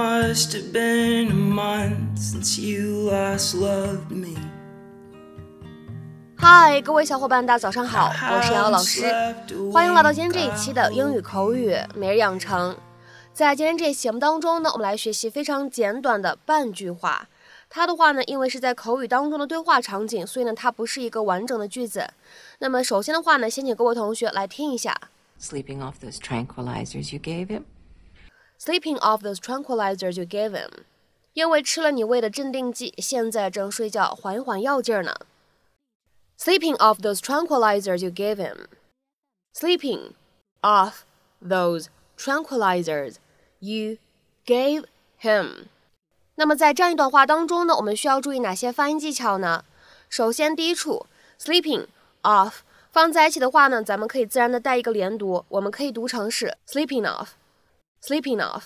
must have been a month since you last loved me. 嗨，各位小伙伴，大家早上好，我是瑶瑶老师，欢迎来到今天这一期的英语口语每日养成。在今天这期节目当中呢，我们来学习非常简短的半句话。它的话呢，因为是在口语当中的对话场景，所以呢，它不是一个完整的句子。那么首先的话呢，先请各位同学来听一下。Sleeping off those tranquilizers you gave him. Sleeping off those tranquilizers you gave him. 因为吃了你喂的镇定剂，现在正睡觉，缓一缓药劲儿呢。sleeping off those tranquilizers you gave him. Sleeping off those tranquilizers you gave him. 那么在这样一段话当中呢，我们需要注意哪些发音技巧呢？首先，第一处 sleeping off 放在一起的话呢，咱们可以自然的带一个连读，我们可以读成是 sleeping off，sleeping off。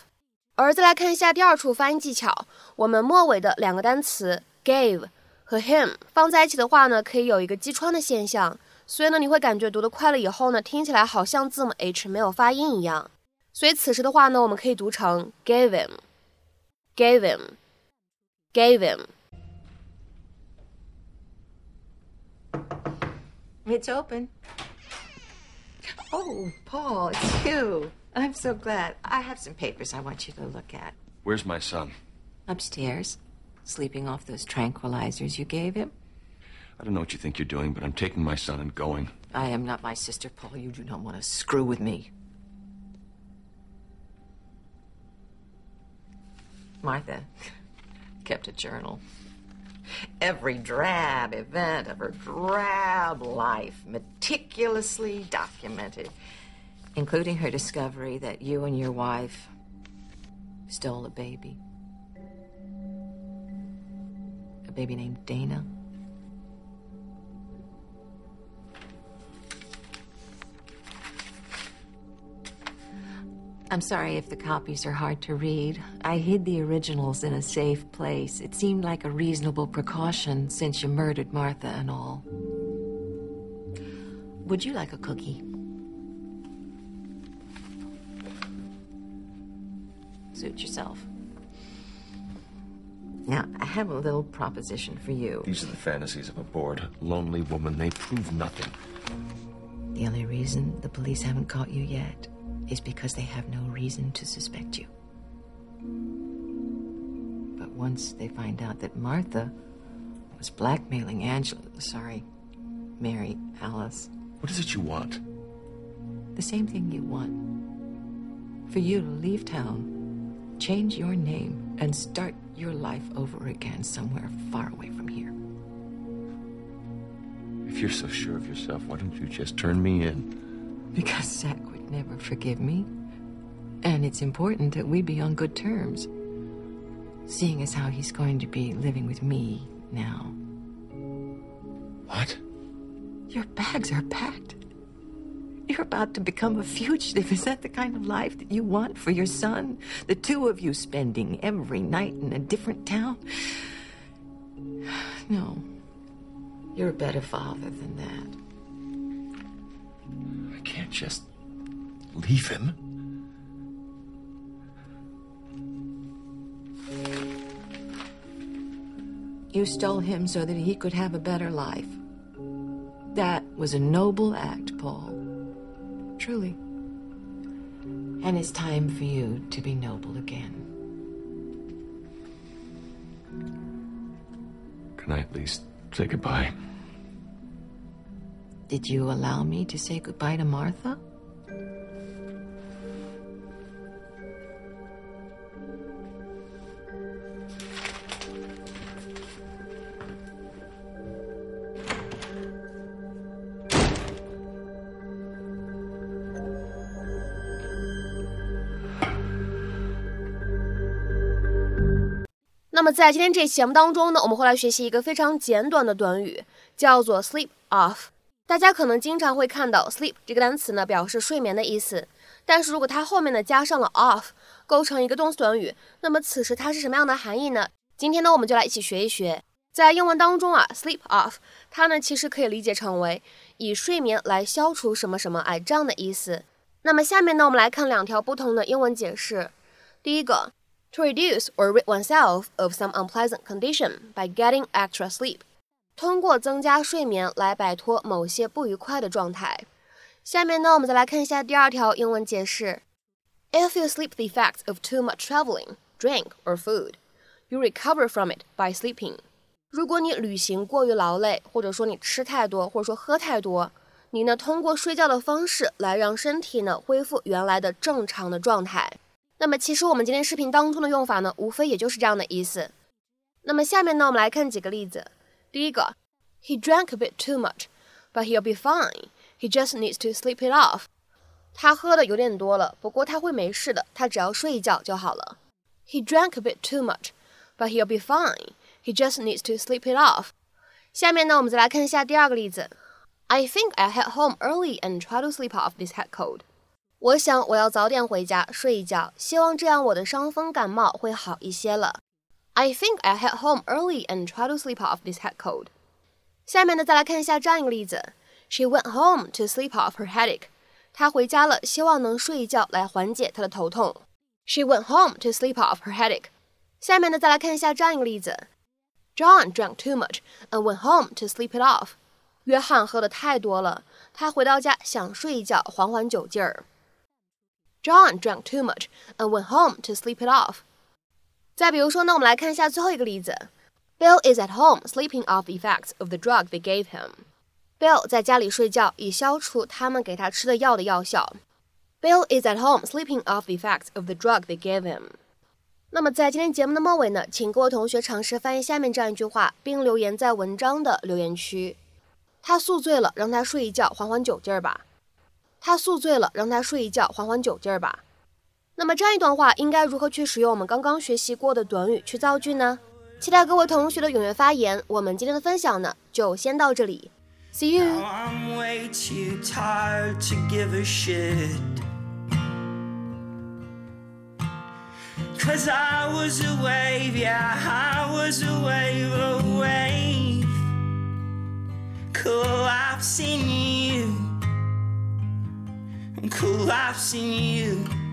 而再来看一下第二处发音技巧，我们末尾的两个单词 gave。和 him 放在一起的话呢，可以有一个击穿的现象，所以呢，你会感觉读的快了以后呢，听起来好像字母 h 没有发音一样。所以此时的话呢，我们可以读成 gave him，gave him，gave him。It's open. Oh, Paul, it's you. I'm so glad. I have some papers I want you to look at. Where's my son? Upstairs sleeping off those tranquilizers you gave him? I don't know what you think you're doing, but I'm taking my son and going. I am not my sister, Paul. You do not want to screw with me. Martha kept a journal. Every drab event of her drab life, meticulously documented, including her discovery that you and your wife stole a baby. A baby named Dana. I'm sorry if the copies are hard to read. I hid the originals in a safe place. It seemed like a reasonable precaution since you murdered Martha and all. Would you like a cookie? Suit yourself. Now, I have a little proposition for you. These are the fantasies of a bored, lonely woman. They prove nothing. The only reason the police haven't caught you yet is because they have no reason to suspect you. But once they find out that Martha was blackmailing Angela, sorry, Mary Alice. What is it you want? The same thing you want. For you to leave town, change your name, and start your life over again somewhere far away from here. If you're so sure of yourself, why don't you just turn me in? Because Zach would never forgive me. And it's important that we be on good terms. Seeing as how he's going to be living with me now. What? Your bags are packed. You're about to become a fugitive. Is that the kind of life that you want for your son? The two of you spending every night in a different town? No. You're a better father than that. I can't just leave him. You stole him so that he could have a better life. That was a noble act, Paul. Truly. And it's time for you to be noble again. Can I at least say goodbye? Did you allow me to say goodbye to Martha? 那么在今天这期节目当中呢，我们会来学习一个非常简短的短语，叫做 sleep off。大家可能经常会看到 sleep 这个单词呢，表示睡眠的意思。但是如果它后面呢加上了 off，构成一个动词短语，那么此时它是什么样的含义呢？今天呢，我们就来一起学一学。在英文当中啊，sleep off 它呢其实可以理解成为以睡眠来消除什么什么癌症的意思。那么下面呢，我们来看两条不同的英文解释。第一个。To reduce or rid oneself of some unpleasant condition by getting extra sleep，通过增加睡眠来摆脱某些不愉快的状态。下面呢，我们再来看一下第二条英文解释。If you sleep the effects of too much traveling, drink or food, you recover from it by sleeping. 如果你旅行过于劳累，或者说你吃太多，或者说喝太多，你呢通过睡觉的方式来让身体呢恢复原来的正常的状态。那么其实我们今天视频当中的用法呢，无非也就是这样的意思。那么下面呢，我们来看几个例子。第一个，He drank a bit too much, but he'll be fine. He just needs to sleep it off. 他喝的有点多了，不过他会没事的，他只要睡一觉就好了。He drank a bit too much, but he'll be fine. He just needs to sleep it off. 下面呢，我们再来看一下第二个例子。I think I'll head home early and try to sleep off this head cold. 我想我要早点回家睡一觉，希望这样我的伤风感冒会好一些了。I think I'll head home early and try to sleep off this head cold. 下面呢，再来看一下这样一个例子。She went home to sleep off her headache. 她回家了，希望能睡一觉来缓解她的头痛。She went home to sleep off her headache. 下面呢，再来看一下这样一个例子。John drank too much and went home to sleep it off. 约翰喝的太多了，他回到家想睡一觉，缓缓酒劲儿。 John drank too much and went home to sleep it off. 再比如说呢，我们来看一下最后一个例子。Bill is at home sleeping off the effects of the drug they gave him. Bill 在家里睡觉，以消除他们给他吃的药的药效。Bill is at home sleeping off the effects of the drug they gave him. 那么在今天节目的末尾呢，请各位同学尝试翻译下面这样一句话，并留言在文章的留言区。他宿醉了，让他睡一觉，缓缓酒劲儿吧。他宿醉了，让他睡一觉，缓缓酒劲儿吧。那么这样一段话应该如何去使用我们刚刚学习过的短语去造句呢？期待各位同学的踊跃发言。我们今天的分享呢，就先到这里。See you. I'm way too tired to give a shit. Cause I was a wave, yeah, I was a wave, a wave. Collapsing collapsing you.